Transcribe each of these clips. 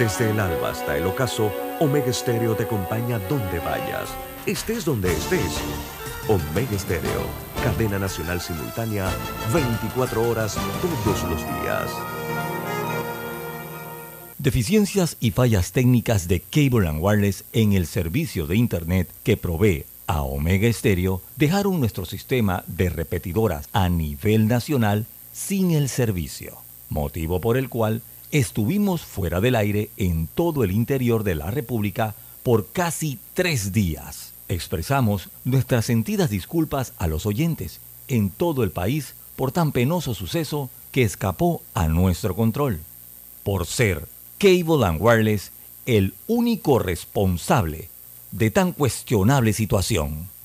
Desde el alba hasta el ocaso, Omega Stereo te acompaña donde vayas, estés donde estés. Omega Stereo, cadena nacional simultánea, 24 horas todos los días. Deficiencias y fallas técnicas de Cable ⁇ Wireless en el servicio de Internet que provee a Omega Stereo dejaron nuestro sistema de repetidoras a nivel nacional sin el servicio, motivo por el cual Estuvimos fuera del aire en todo el interior de la República por casi tres días. Expresamos nuestras sentidas disculpas a los oyentes en todo el país por tan penoso suceso que escapó a nuestro control. Por ser Cable and Wireless el único responsable de tan cuestionable situación.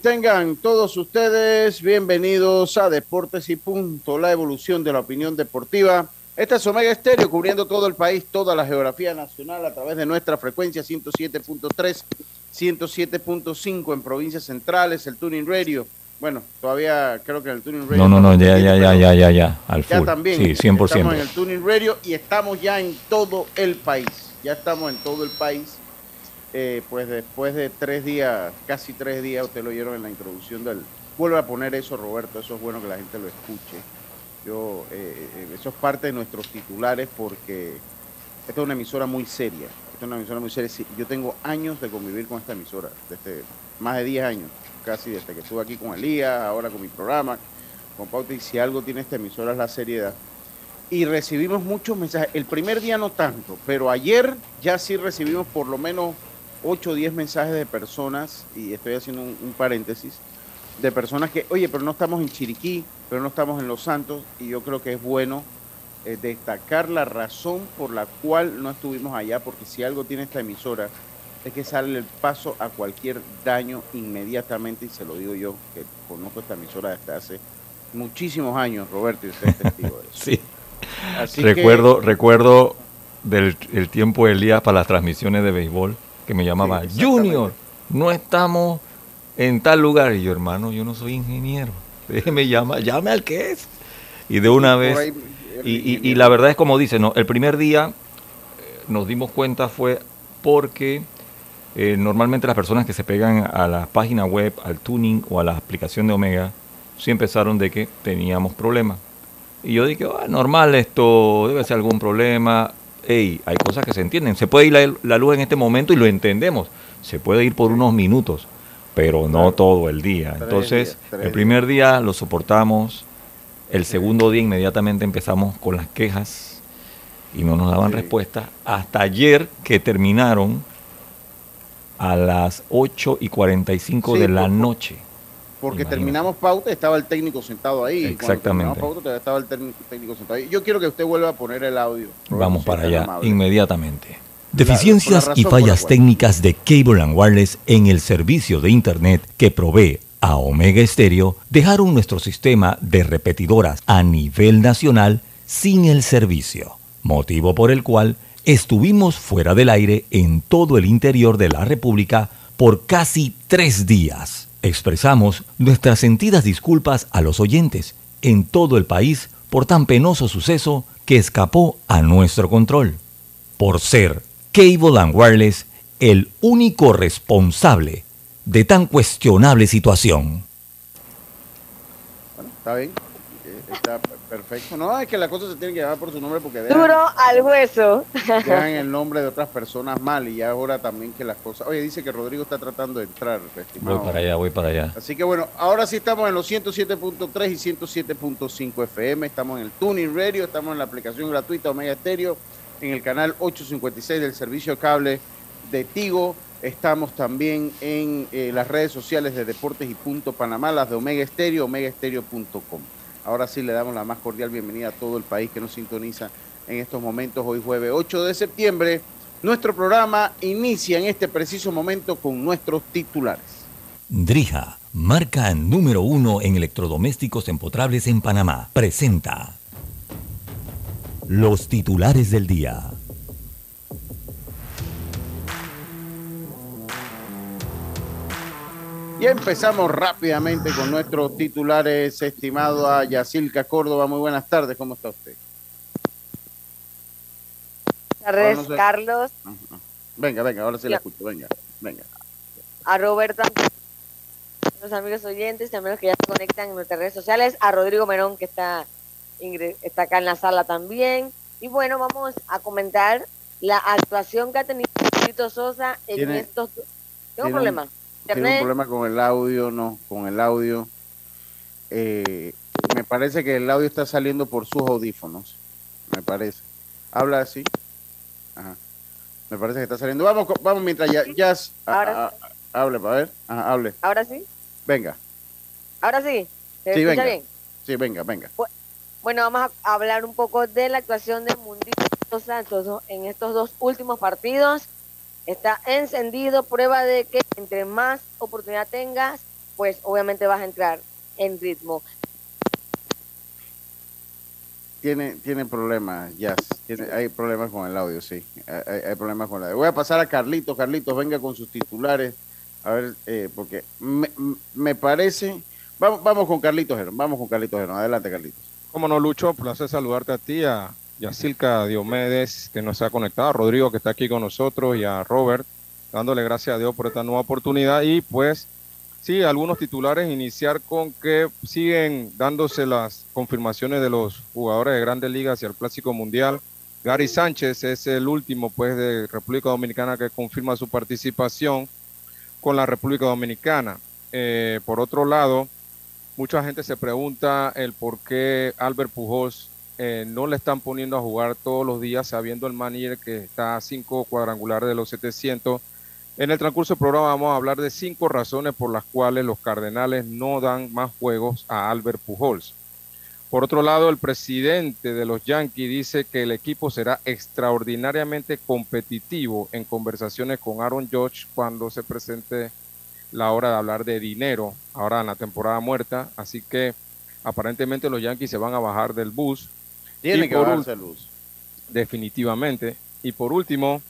Tengan todos ustedes bienvenidos a Deportes y Punto, la evolución de la opinión deportiva. Esta es Omega Estéreo, cubriendo todo el país, toda la geografía nacional a través de nuestra frecuencia 107.3, 107.5 en provincias centrales, el Tuning Radio. Bueno, todavía creo que el Tuning Radio. No, no, no, ya, ya, ya, ya, ya, ya, al full. Ya también. Sí, 100%. Estamos en el Tuning Radio y estamos ya en todo el país. Ya estamos en todo el país eh, pues después de tres días, casi tres días, usted lo oyeron en la introducción del... Vuelve a poner eso, Roberto, eso es bueno que la gente lo escuche. Yo, eh, eh, eso es parte de nuestros titulares porque esta es una emisora muy seria. Esta es una emisora muy seria. Yo tengo años de convivir con esta emisora, desde más de 10 años, casi desde que estuve aquí con Elías, ahora con mi programa, con Pauta, y si algo tiene esta emisora es la seriedad. Y recibimos muchos mensajes. El primer día no tanto, pero ayer ya sí recibimos por lo menos 8 o 10 mensajes de personas, y estoy haciendo un, paréntesis, de personas que, oye, pero no estamos en Chiriquí, pero no estamos en Los Santos, y yo creo que es bueno eh, destacar la razón por la cual no estuvimos allá, porque si algo tiene esta emisora, es que sale el paso a cualquier daño inmediatamente, y se lo digo yo, que conozco esta emisora desde hace muchísimos años, Roberto, y usted es testigo de eso. sí. recuerdo, recuerdo del el tiempo del día para las transmisiones de béisbol que me llamaba, Junior, no estamos en tal lugar. Y yo, hermano, yo no soy ingeniero. Me llama, llame al que es. Y de una vez. y, la verdad es como dice, no, el primer día eh, nos dimos cuenta fue porque eh, normalmente las personas que se pegan a la página web, al tuning o a la aplicación de Omega, sí empezaron de que teníamos problemas. Y yo dije, ah, normal esto, debe ser algún problema hey, hay cosas que se entienden. Se puede ir la, luz en este momento y lo entendemos. Se puede ir por unos minutos, pero no todo el día. Entonces, el primer día lo soportamos, el segundo día inmediatamente empezamos con las quejas y no nos daban respuesta. Hasta ayer que terminaron a las 8 y 45 de la noche porque terminamos pauta, estaba el técnico sentado ahí. Exactamente. Pauta, estaba el técnico sentado ahí. Yo quiero que usted vuelva a poner el audio. Vamos para allá, inmediatamente. Deficiencias y fallas técnicas de Cable and Wireless en el servicio de Internet que provee a Omega Stereo dejaron nuestro sistema de repetidoras a nivel nacional sin el servicio, motivo por el cual estuvimos fuera del aire en todo el interior de la República por casi tres días. Expresamos nuestras sentidas disculpas a los oyentes en todo el país por tan penoso suceso que escapó a nuestro control, por ser Cable and Wireless el único responsable de tan cuestionable situación. Bueno, está bien, eh, está perfecto. No, es que las cosas se tienen que llevar por su nombre porque dejan, Duro al hueso. dejan el nombre de otras personas mal y ahora también que las cosas... Oye, dice que Rodrigo está tratando de entrar, estimado. Voy para allá, voy para allá. Así que bueno, ahora sí estamos en los 107.3 y 107.5 FM, estamos en el Tuning Radio, estamos en la aplicación gratuita Omega Stereo, en el canal 856 del servicio cable de Tigo. Estamos también en eh, las redes sociales de Deportes y Punto Panamá, las de Omega Estéreo, omegaestereo.com. Ahora sí le damos la más cordial bienvenida a todo el país que nos sintoniza en estos momentos, hoy jueves 8 de septiembre. Nuestro programa inicia en este preciso momento con nuestros titulares. Drija, marca número uno en electrodomésticos empotrables en Panamá, presenta los titulares del día. Y empezamos rápidamente con nuestros titulares, estimado a Yacilca Córdoba. Muy buenas tardes, ¿cómo está usted? Buenas tardes, Carlos. Venga, venga, ahora sí la escucho, venga, venga. A Roberto, los amigos oyentes, también los que ya se conectan en nuestras redes sociales, a Rodrigo Merón, que está, está acá en la sala también. Y bueno, vamos a comentar la actuación que ha tenido Tito Sosa en estos... Tengo problemas tiene un problema con el audio, no, con el audio. Eh, me parece que el audio está saliendo por sus audífonos, me parece. Habla así. Ajá. Me parece que está saliendo. Vamos, vamos mientras ya, ya hable, para ver. Ajá, hable. Ahora sí. Venga. Ahora sí. sí, venga. bien? Sí, venga, venga. Bueno, vamos a hablar un poco de la actuación de Mundito Santos en estos dos últimos partidos está encendido, prueba de que entre más oportunidad tengas, pues obviamente vas a entrar en ritmo. Tiene, tiene problemas, ya, hay problemas con el audio, sí, hay, problemas con el audio. Voy a pasar a Carlitos, Carlitos, venga con sus titulares, a ver, eh, porque me, parece, vamos, vamos con Carlitos vamos con Carlitos adelante Carlitos. Cómo no, Lucho, placer saludarte a ti, a Yacilca Diomedes, que nos ha conectado, a Rodrigo, que está aquí con nosotros, y a Robert, dándole gracias a Dios por esta nueva oportunidad. Y pues, sí, algunos titulares, iniciar con que siguen dándose las confirmaciones de los jugadores de grandes ligas hacia el Clásico Mundial. Gary Sánchez es el último, pues, de República Dominicana que confirma su participación con la República Dominicana. Eh, por otro lado, mucha gente se pregunta el por qué Albert Pujols eh, no le están poniendo a jugar todos los días, sabiendo el manager que está a cinco cuadrangulares de los 700. En el transcurso del programa vamos a hablar de cinco razones por las cuales los Cardenales no dan más juegos a Albert Pujols. Por otro lado, el presidente de los Yankees dice que el equipo será extraordinariamente competitivo en conversaciones con Aaron Judge cuando se presente la hora de hablar de dinero, ahora en la temporada muerta. Así que aparentemente los Yankees se van a bajar del bus tiene que bajarse luz. Definitivamente. Y por último,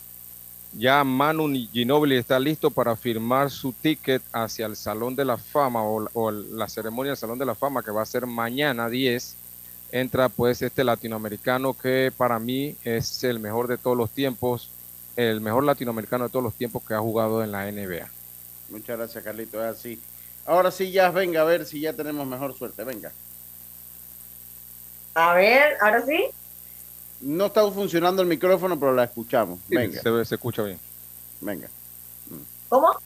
ya Manu Ginobili está listo para firmar su ticket hacia el Salón de la Fama o, la ceremonia del Salón de la Fama que va a ser mañana 10. Entra pues este latinoamericano que para mí es el mejor de todos los tiempos, el mejor latinoamericano de todos los tiempos que ha jugado en la NBA. Muchas gracias, Carlito. Es así. Ahora sí, ya venga a ver si ya tenemos mejor suerte. Venga. A ver, ahora sí. No está funcionando el micrófono, pero la escuchamos. Venga. Se, escucha bien. Venga. ¿Cómo?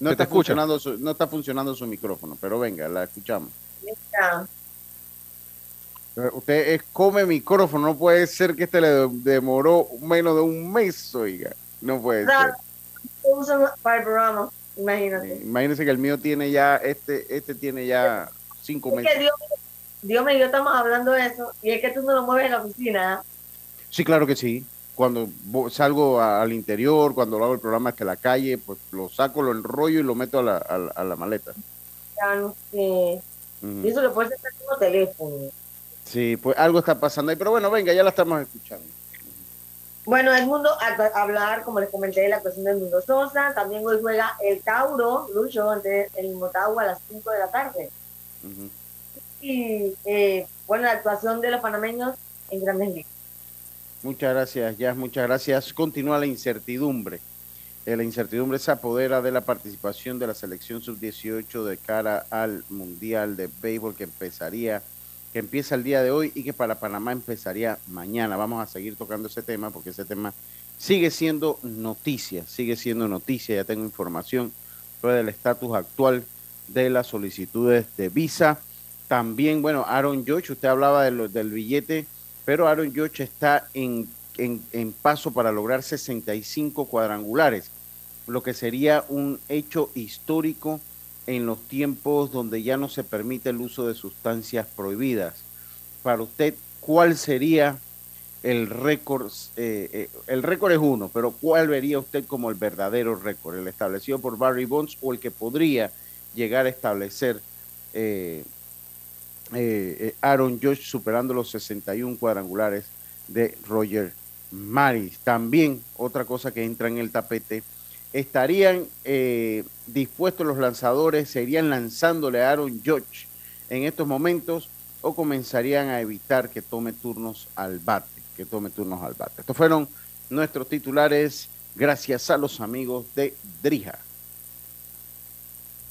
No está, funcionando su, no está funcionando su micrófono, pero venga, la escuchamos. Usted es come micrófono, no puede ser que este le demoró menos de un mes, oiga. No puede ser. para el programa, imagínate. imagínese que el mío tiene ya, este, este tiene ya cinco meses. Dios mío, yo estamos hablando de eso, y es que tú no lo mueves en la oficina. Sí, claro que sí. Cuando salgo al interior, cuando lo hago el programa hasta la calle, pues lo saco, lo enrollo y lo meto a la, a, la maleta. Ya no sé. Y eso le puede ser como teléfono. Sí, pues algo está pasando ahí, pero bueno, venga, ya la estamos escuchando. Bueno, el mundo, a hablar, como les comenté, de la cuestión del mundo Sosa, también hoy juega el Tauro, Lucho, ante el Motagua a las 5 de la tarde. Y eh, bueno, la actuación de los panameños en grandes ligas. Muchas gracias, Jazz, muchas gracias. Continúa la incertidumbre. Eh, la incertidumbre se apodera de la participación de la selección sub-18 de cara al Mundial de Béisbol que empezaría, que empieza el día de hoy y que para Panamá empezaría mañana. Vamos a seguir tocando ese tema porque ese tema sigue siendo noticia, sigue siendo noticia. Ya tengo información sobre el estatus actual de las solicitudes de visa. También, bueno, Aaron George, usted hablaba del billete, pero Aaron George está en, en, paso para lograr 65 cuadrangulares, lo que sería un hecho histórico en los tiempos donde ya no se permite el uso de sustancias prohibidas. Para usted, ¿cuál sería el récord? Eh, eh, el récord es uno, pero ¿cuál vería usted como el verdadero récord? ¿El establecido por Barry Bonds o el que podría llegar a establecer eh, eh, eh, Aaron Josh superando los 61 cuadrangulares de Roger Maris. También otra cosa que entra en el tapete, estarían dispuestos los lanzadores, serían lanzándole a Aaron Josh en estos momentos o comenzarían a evitar que tome turnos al bate, que tome turnos al bate. Estos fueron nuestros titulares gracias a los amigos de Drija.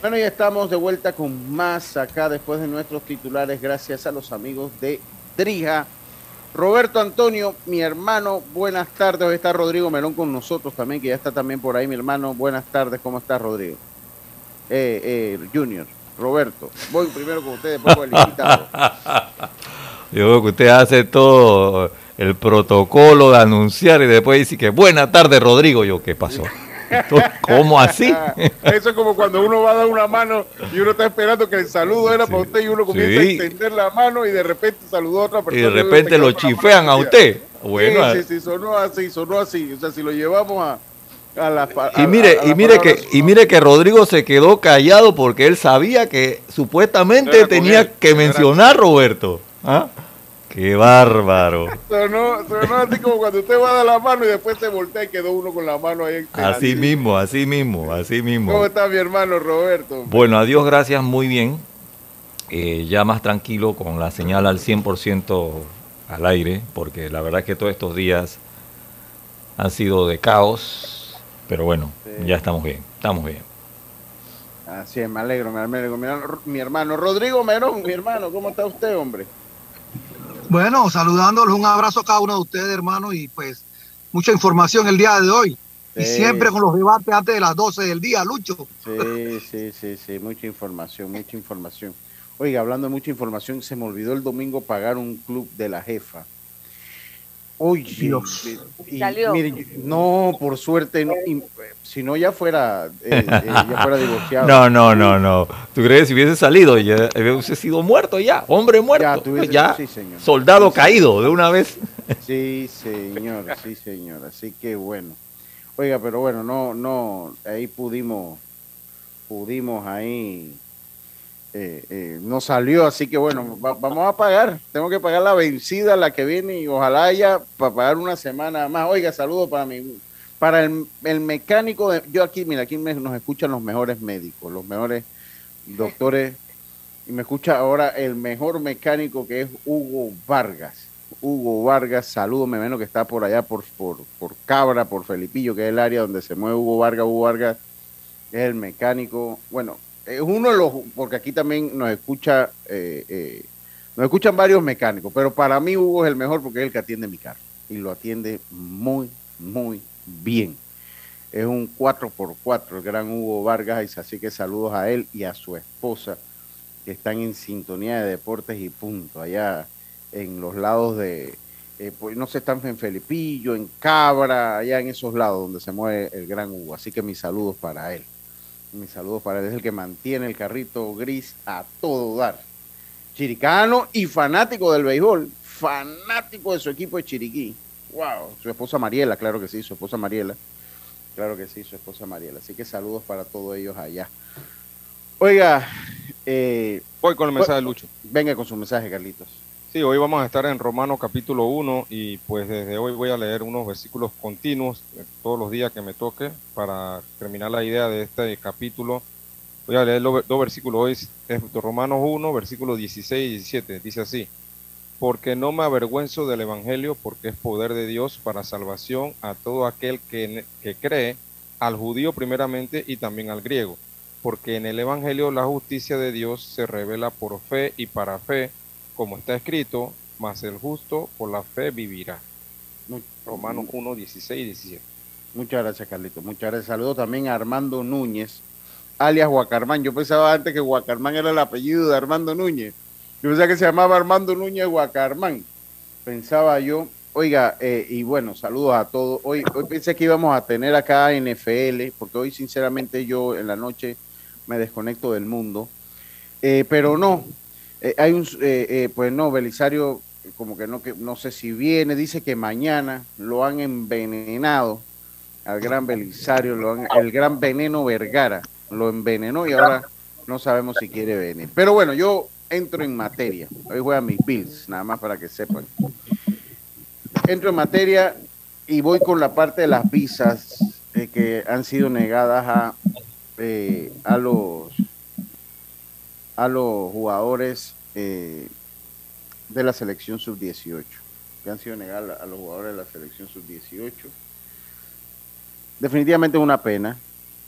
Bueno, ya estamos de vuelta con más acá después de nuestros titulares, gracias a los amigos de Drija. Roberto Antonio, mi hermano, buenas tardes. Hoy está Rodrigo Melón con nosotros también, que ya está también por ahí, mi hermano. Buenas tardes, ¿cómo está Rodrigo? Eh, eh, Junior, Roberto, voy primero con usted, después con el invitado. Yo veo que usted hace todo el protocolo de anunciar y después dice que buenas tardes, Rodrigo. Yo, ¿qué pasó? ¿Cómo así? Eso es como cuando uno va a dar una mano y uno está esperando que el saludo era para usted y uno comienza a extender la mano y de repente saludó a otra persona. Y de repente lo chifean a usted. Bueno, sí, sí, sonó así, sonó así. O sea, si lo llevamos a, a la, y mire, y mire que y mire que Rodrigo se quedó callado porque él sabía que supuestamente tenía que mencionar Roberto. ¿Ah? Qué bárbaro. Sonó, sonó así como cuando usted va a dar la mano y después se voltea y quedó uno con la mano ahí. Así mismo, así mismo, así mismo. ¿Cómo está mi hermano Roberto? Bueno, adiós, gracias, muy bien. Eh, ya más tranquilo con la señal al 100% al aire, porque la verdad es que todos estos días han sido de caos, pero bueno, ya estamos bien, estamos bien. Así es, me alegro, me alegro. Mi hermano Rodrigo Merón, mi hermano, ¿cómo está usted, hombre? Bueno, saludándolos, un abrazo a cada uno de ustedes, hermano, y pues mucha información el día de hoy. Y siempre con los debates antes de las 12 del día, Lucho. Sí, sí, sí, sí, mucha información, mucha información. Oiga, hablando de mucha información, se me olvidó el domingo pagar un club de la jefa. Oye, Dios. no, por suerte, si no ya fuera, eh, eh, ya fuera divorciado. No, no, no, no. ¿Tú crees que si hubiese salido, ya hubiese sido muerto ya, hombre muerto, ya, soldado caído de una vez? Sí, señor, sí, señor. Así que bueno. Oiga, pero bueno, no, no, ahí pudimos, pudimos ahí eh, eh, no salió, así que bueno, vamos a pagar. Tengo que pagar la vencida, la que viene, y ojalá haya para pagar una semana más. Oiga, saludo para mí. Para el, mecánico, de, yo aquí, mira, aquí nos escuchan los mejores médicos, los mejores doctores, y me escucha ahora el mejor mecánico que es Hugo Vargas. Hugo Vargas, saludo, me menos que está por allá, por, por, por Cabra, por Felipillo, que es el área donde se mueve Hugo Vargas. Hugo Vargas es el mecánico, bueno, es uno de los, porque aquí también nos escucha, eh, eh, nos escuchan varios mecánicos, pero para mí Hugo es el mejor porque es el que atiende mi carro y lo atiende muy, muy bien. Es un 4x4 el gran Hugo Vargas, así que saludos a él y a su esposa que están en sintonía de deportes y punto, allá en los lados de, eh, pues no sé, están en Felipillo, en Cabra, allá en esos lados donde se mueve el gran Hugo. Así que mis saludos para él. Mis saludos para él. Es el que mantiene el carrito gris a todo dar. Chiricano y fanático del béisbol. Fanático de su equipo de Chiriquí. Wow. Su esposa Mariela, claro que sí, su esposa Mariela. Claro que sí, su esposa Mariela. Así que saludos para todos ellos allá. Oiga, eh, voy con el mensaje de Lucho. Venga con su mensaje, Carlitos. Sí, hoy vamos a estar en Romano capítulo 1 y pues desde hoy voy a leer unos versículos continuos todos los días que me toque para terminar la idea de este capítulo. Voy a leer dos versículos hoy, es Romanos 1, versículos 16 y 17. Dice así, porque no me avergüenzo del Evangelio, porque es poder de Dios para salvación a todo aquel que, que cree, al judío primeramente y también al griego porque en el Evangelio la justicia de Dios se revela por fe y para fe, como está escrito, mas el justo por la fe vivirá. Romanos 1, 16 y 17. Muchas gracias, Carlito. Muchas gracias. Saludo también a Armando Núñez, alias Guacarmán. Yo pensaba antes que Guacarmán era el apellido de Armando Núñez. Yo pensaba que se llamaba Armando Núñez Guacarmán. Pensaba yo. Oiga, eh, y bueno, saludos a todos. Hoy, hoy pensé que íbamos a tener acá NFL, porque hoy sinceramente yo en la noche me desconecto del mundo. Eh, pero no, eh, hay un, eh, pues no, Belisario, como que no, que no sé si viene, dice que mañana lo han envenenado al gran Belisario, lo han, el gran veneno Vergara, lo envenenó y ahora no sabemos si quiere venir. Pero bueno, yo entro en materia. Hoy voy a mis Bills, nada más para que sepan. Entro en materia y voy con la parte de las visas que han sido negadas a eh, a los a los jugadores eh, de la selección sub-18, que han sido negados a los jugadores de la selección sub-18. Definitivamente es una pena.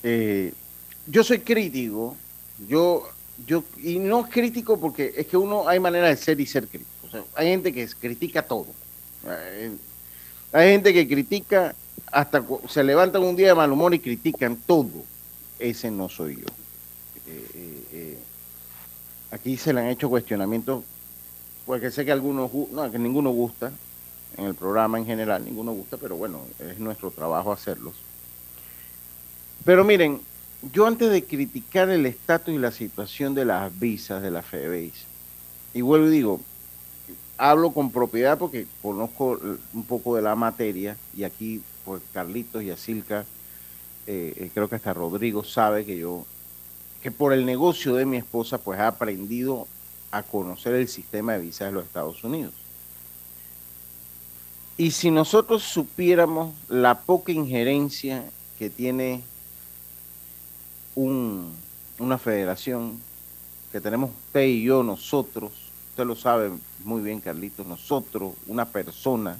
Eh, yo soy crítico, yo, yo, y no crítico porque es que uno hay manera de ser y ser crítico. hay gente que critica todo. Hay gente que critica hasta se levantan un día de mal humor y critican todo ese no soy yo. Aquí se le han hecho cuestionamientos, porque sé que algunos, no, que ninguno gusta, en el programa en general, ninguno gusta, pero bueno, es nuestro trabajo hacerlos. Pero miren, yo antes de criticar el estatus y la situación de las visas de la FEBEIS, y vuelvo y digo, hablo con propiedad porque conozco un poco de la materia, y aquí, pues Carlitos y Asilca eh, eh, creo que hasta Rodrigo sabe que yo, que por el negocio de mi esposa, pues ha aprendido a conocer el sistema de visas de los Estados Unidos. Y si nosotros supiéramos la poca injerencia que tiene un, una federación, que tenemos usted y yo, nosotros, usted lo sabe muy bien, Carlitos, nosotros, una persona,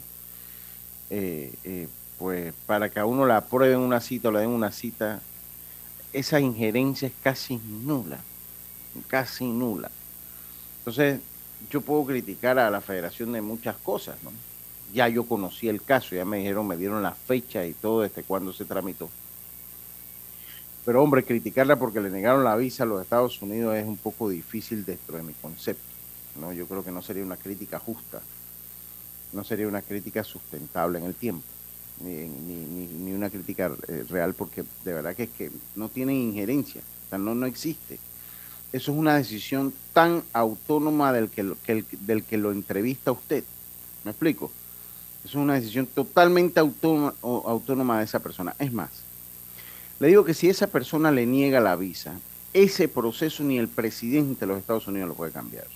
eh, pues para que a uno la aprueben una cita o le den una cita, esa injerencia es casi nula, casi nula. Entonces, yo puedo criticar a la federación de muchas cosas, ¿no? Ya yo conocí el caso, ya me dijeron, me dieron la fecha y todo desde cuándo se tramitó. Pero hombre, criticarla porque le negaron la visa a los Estados Unidos es un poco difícil dentro de mi concepto. ¿no? Yo creo que no sería una crítica justa, no sería una crítica sustentable en el tiempo ni, ni, ni, una crítica eh, real, porque de verdad que es que no tiene injerencia, o sea, no, no existe. Eso es una decisión tan autónoma del que, que del que lo entrevista usted. ¿Me explico? Eso es una decisión totalmente autónoma, autónoma de esa persona. Es más, le digo que si esa persona le niega la visa, ese proceso ni el presidente de los Estados Unidos lo puede cambiar.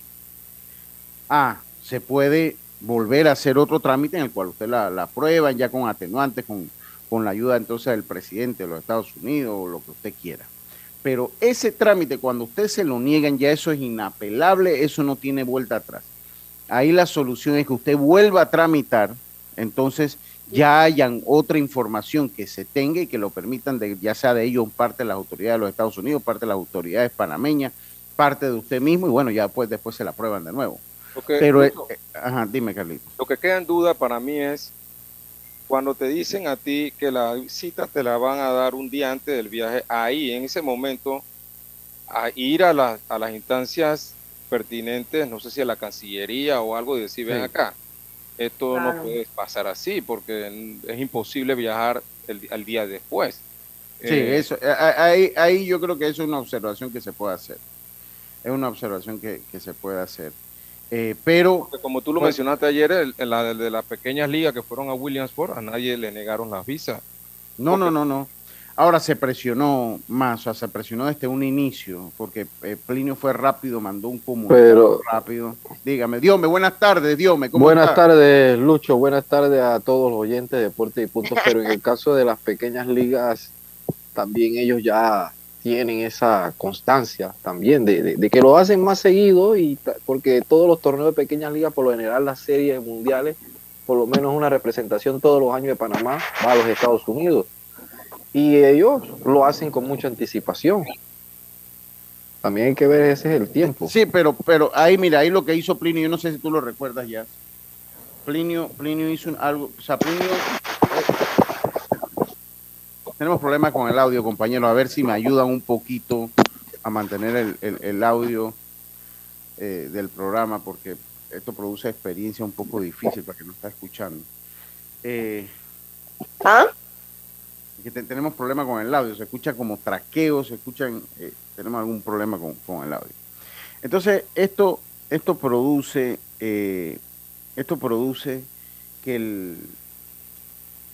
Ah, se puede volver a hacer otro trámite en el cual usted la, aprueba ya con atenuantes, con, con la ayuda entonces del presidente de los Estados Unidos o lo que usted quiera. Pero ese trámite, cuando usted se lo niegan, ya eso es inapelable, eso no tiene vuelta atrás. Ahí la solución es que usted vuelva a tramitar, entonces ya hayan otra información que se tenga y que lo permitan, de, ya sea de ellos parte de las autoridades de los Estados Unidos, parte de las autoridades panameñas, parte de usted mismo, y bueno, ya pues después se la aprueban de nuevo. Pero, eh, ajá, dime, Carlito. Lo que queda en duda para mí es cuando te dicen a ti que la cita te la van a dar un día antes del viaje, ahí, en ese momento, a ir a, a las instancias pertinentes, no sé si a la Cancillería o algo, y decir, ven acá, esto no puede pasar así, porque es imposible viajar el, al día después. Sí, eh, eso, ahí, ahí yo creo que es una observación que se puede hacer. Es una observación que, se puede hacer. Eh, pero. como tú lo pues mencionaste ayer, en la de las pequeñas ligas que fueron a Williamsport, a nadie le negaron las visas. No, no, no, no. Ahora se presionó más, o sea, se presionó desde un inicio, porque eh, Plinio fue rápido, mandó un comunicado rápido. Dígame, Diome, buenas tardes, Diome. ¿cómo buenas tardes, Lucho, buenas tardes a todos los oyentes de Deporte y Puntos, pero en el caso de las pequeñas ligas, también ellos ya tienen esa constancia también de, de, que lo hacen más seguido y porque todos los torneos de pequeñas ligas, por lo general las series mundiales, por lo menos una representación todos los años de Panamá va a los Estados Unidos y ellos lo hacen con mucha anticipación. También hay que ver ese es el tiempo. Sí, pero, pero ahí, mira, ahí lo que hizo Plinio, yo no sé si tú lo recuerdas ya. Plinio, Plinio hizo algo, o sea, Plinio... Tenemos problemas con el audio, compañero, a ver si me ayudan un poquito a mantener el, audio eh, del programa, porque esto produce experiencia un poco difícil para que no está escuchando. Eh, ¿Ah? que tenemos problemas con el audio, se escucha como traqueo, se escuchan, eh, tenemos algún problema con, el audio. Entonces, esto, esto produce, eh, esto produce que el,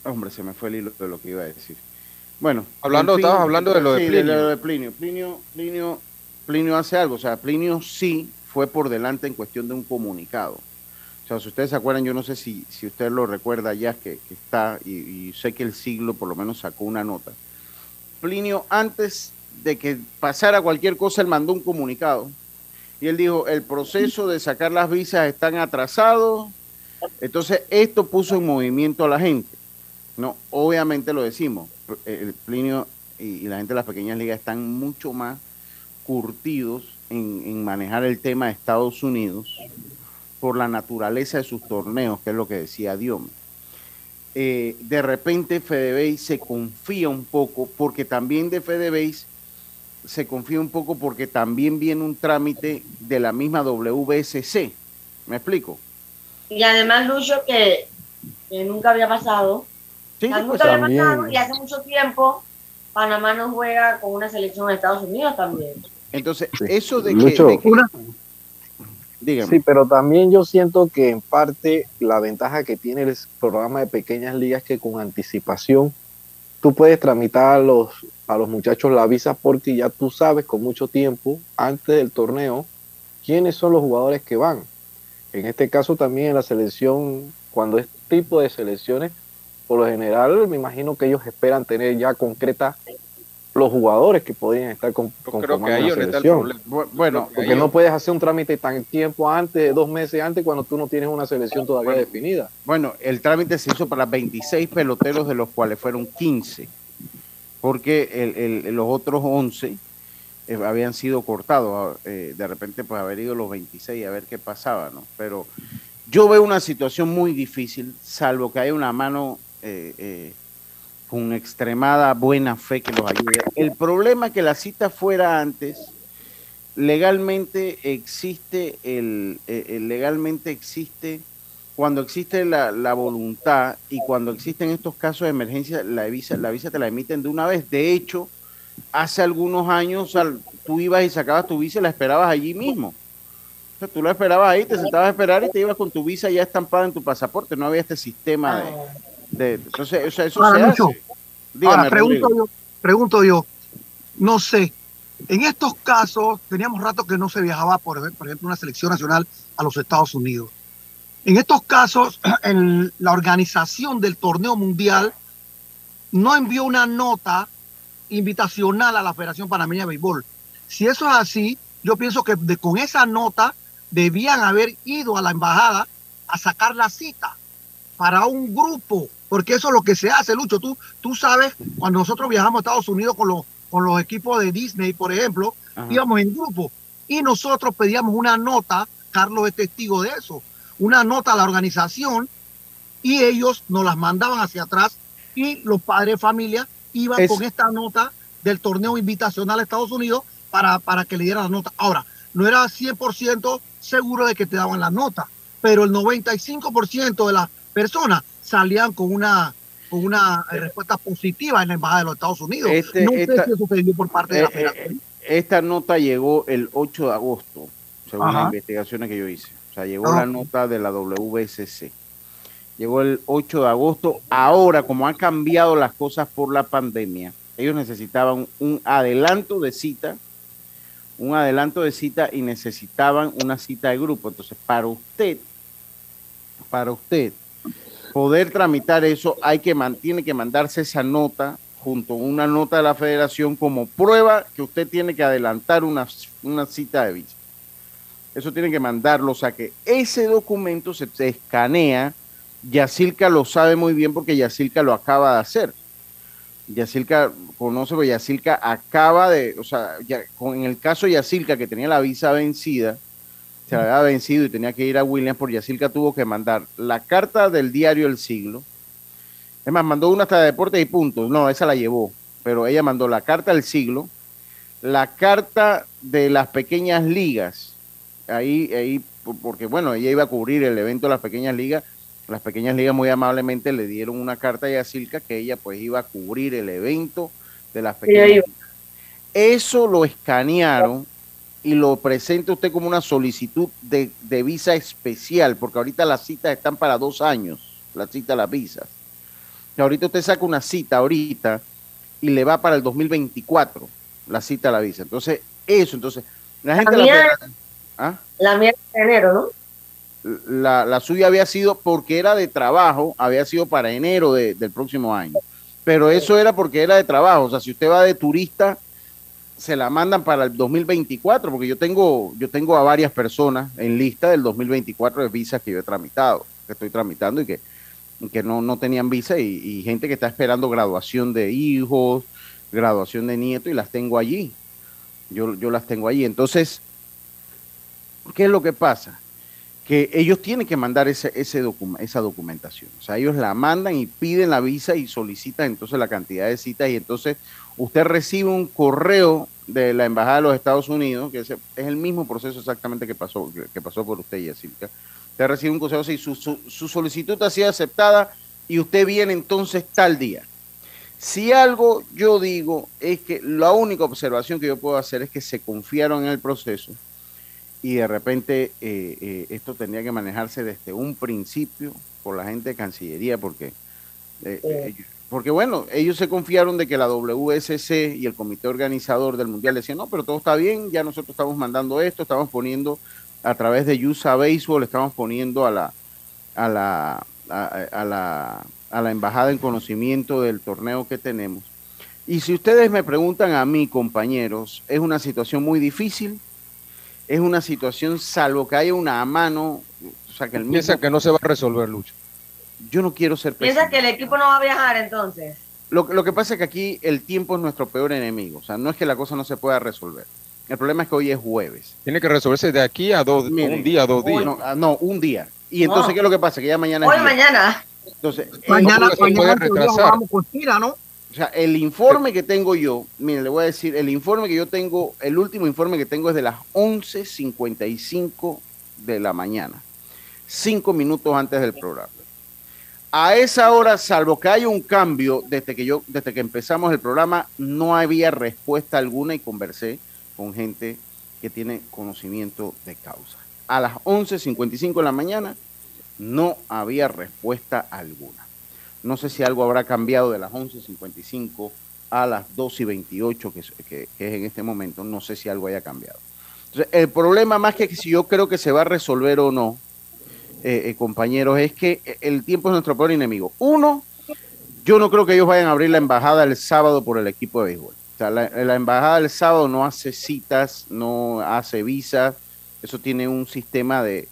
hombre, se me fue el hilo de lo que iba a decir. Bueno, hablando, estabas hablando de lo de, Plinio. de, Plinio. Plinio. Plinio. Plinio hace algo, o sea, Plinio sí fue por delante en cuestión de un comunicado si ustedes se acuerdan, yo no sé si, si usted lo recuerda ya que, está, y, sé que el siglo por lo menos sacó una nota. Plinio, antes de que pasara cualquier cosa, él mandó un comunicado. Y él dijo, el proceso de sacar las visas están atrasados. Entonces, esto puso en movimiento a la gente. No, obviamente lo decimos. El Plinio y, la gente de las pequeñas ligas están mucho más curtidos en, en manejar el tema de Estados Unidos por la naturaleza de sus torneos, que es lo que decía Diome. Eh, de repente Fedebase se confía un poco, porque también de Fedebase se confía un poco porque también viene un trámite de la misma WSC. ¿Me explico? Y además, Lucho, que, nunca había pasado. Sí, pues y hace mucho tiempo Panamá no juega con una selección de Estados Unidos también. Entonces, eso de que, Sí, pero también yo siento que en parte la ventaja que tiene el programa de pequeñas ligas es que con anticipación tú puedes tramitar a los, a los muchachos la visa porque ya tú sabes con mucho tiempo antes del torneo quiénes son los jugadores que van. En este caso también en la selección, cuando es tipo de selecciones, por lo general me imagino que ellos esperan tener ya concreta los jugadores que podrían estar con, conformando la selección. Bueno, porque no puedes hacer un trámite tan tiempo antes, dos meses antes, cuando tú no tienes una selección todavía definida. Bueno, el trámite se hizo para 26 peloteros, de los cuales fueron 15, porque los otros 11 eh, habían sido cortados. Eh, de repente, pues haber ido los 26 a ver qué pasaba, ¿no? Pero yo veo una situación muy difícil, salvo que haya una mano eh, con extremada buena fe que los ayude. El problema es que la cita fuera antes, legalmente existe el, eh, legalmente existe cuando existe la, voluntad y cuando existen estos casos de emergencia, la visa, la visa te la emiten de una vez. De hecho, hace algunos años tú ibas y sacabas tu visa y la esperabas allí mismo. tú la esperabas ahí, te sentabas a esperar y te ibas con tu visa ya estampada en tu pasaporte. No había este sistema de, entonces, eso se hace. Ahora, pregunto yo, pregunto yo, no sé, en estos casos teníamos rato que no se viajaba, por, por ejemplo, una selección nacional a los Estados Unidos. En estos casos, en la organización del torneo mundial no envió una nota invitacional a la Federación Panameña de Béisbol. Si eso es así, yo pienso que con esa nota debían haber ido a la embajada a sacar la cita para un grupo, porque eso es lo que se hace, Lucho. Tú, tú sabes, cuando nosotros viajamos a Estados Unidos con los, con los equipos de Disney, por ejemplo, íbamos en grupo y nosotros pedíamos una nota, Carlos es testigo de eso, una nota a la organización y ellos nos las mandaban hacia atrás y los padres de familia iban con esta nota del torneo invitacional a Estados Unidos para, para que le dieran la nota. Ahora, no era 100% seguro de que te daban la nota, pero el 95% de las personas salían con una con una respuesta positiva en la embajada de los Estados Unidos. Este, no esta, sé si sucedió por parte de la eh, eh, Esta nota llegó el 8 de agosto, según las investigaciones que yo hice. O sea, llegó la nota de la WSC. Llegó el 8 de agosto. Ahora, como han cambiado las cosas por la pandemia, ellos necesitaban un adelanto de cita, un adelanto de cita y necesitaban una cita de grupo. Entonces, para usted, para usted, poder tramitar eso, hay que tiene que mandarse esa nota junto a una nota de la federación como prueba que usted tiene que adelantar una, una cita de visa. Eso tiene que mandarlo, o sea que ese documento se, escanea. Yacilca lo sabe muy bien porque Yacilca lo acaba de hacer. Yacilca conoce que Yacilca acaba de, o sea, ya, en el caso de Yacilca que tenía la visa vencida, se había vencido y tenía que ir a Williams, por Yacilca tuvo que mandar la carta del diario El Siglo. Es más, mandó una hasta de deporte y puntos. No, esa la llevó. Pero ella mandó la carta del siglo, la carta de las pequeñas ligas. Ahí, ahí, porque bueno, ella iba a cubrir el evento de las pequeñas ligas. Las pequeñas ligas muy amablemente le dieron una carta a Yacilca que ella pues iba a cubrir el evento de las pequeñas ligas. Eso lo escanearon y lo presenta usted como una solicitud de, visa especial, porque ahorita las citas están para dos años, la cita, las visas. Y ahorita usted saca una cita ahorita y le va para el 2024 la cita a la visa. Entonces, eso, entonces, la gente... La mía, ¿ah? la mía de enero, ¿no? La, la, suya había sido porque era de trabajo, había sido para enero del próximo año. Pero eso era porque era de trabajo. O sea, si usted va de turista, se la mandan para el 2024, porque yo tengo, yo tengo a varias personas en lista del 2024 de visas que yo he tramitado, que estoy tramitando y que, que no, no tenían visa y, gente que está esperando graduación de hijos, graduación de nietos y las tengo allí. Yo, yo las tengo allí. Entonces, ¿qué es lo que pasa? Que ellos tienen que mandar ese, ese esa documentación. O sea, ellos la mandan y piden la visa y solicitan entonces la cantidad de citas y entonces usted recibe un correo de la Embajada de los Estados Unidos, que es, el mismo proceso exactamente que pasó, que pasó por usted, Yacirca. Usted recibe un correo y su, su, solicitud ha sido aceptada y usted viene entonces tal día. Si algo yo digo es que la única observación que yo puedo hacer es que se confiaron en el proceso y de repente eh, eh, esto tendría que manejarse desde un principio por la gente de Cancillería, porque eh, porque bueno, ellos se confiaron de que la WSC y el comité organizador del Mundial decían, no, pero todo está bien, ya nosotros estamos mandando esto, estamos poniendo a través de USA Baseball, estamos poniendo a la, a la, a, la, a la embajada en conocimiento del torneo que tenemos. Y si ustedes me preguntan a mí, compañeros, es una situación muy difícil, es una situación salvo que haya una mano, o sea que el Piensa que no se va a resolver, Lucho yo no quiero ser ¿Piensas que el equipo no va a viajar entonces? Lo, lo, que pasa es que aquí el tiempo es nuestro peor enemigo. O sea, no es que la cosa no se pueda resolver. El problema es que hoy es jueves. Tiene que resolverse de aquí a dos, un día, dos días. Ah, no, un día. Y entonces, ¿qué es lo que pasa? Que ya mañana Hoy mañana. Entonces, mañana, mañana retrasar. Vamos con ¿no? O sea, el informe que tengo yo, mire, le voy a decir, el informe que yo tengo, el último informe que tengo es de las 11.55 de la mañana, cinco minutos antes del programa a esa hora, salvo que haya un cambio desde que yo, desde que empezamos el programa, no había respuesta alguna y conversé con gente que tiene conocimiento de causa. A las 11.55 de la mañana no había respuesta alguna. No sé si algo habrá cambiado de las 11.55 a las 2.28 que, que, que es en este momento. No sé si algo haya cambiado. Entonces, el problema más que si yo creo que se va a resolver o no, eh, eh, compañeros, es que el tiempo es nuestro peor enemigo. Uno, yo no creo que ellos vayan a abrir la embajada el sábado por el equipo de béisbol. O sea, la, embajada el sábado no hace citas, no hace visas. Eso tiene un sistema de,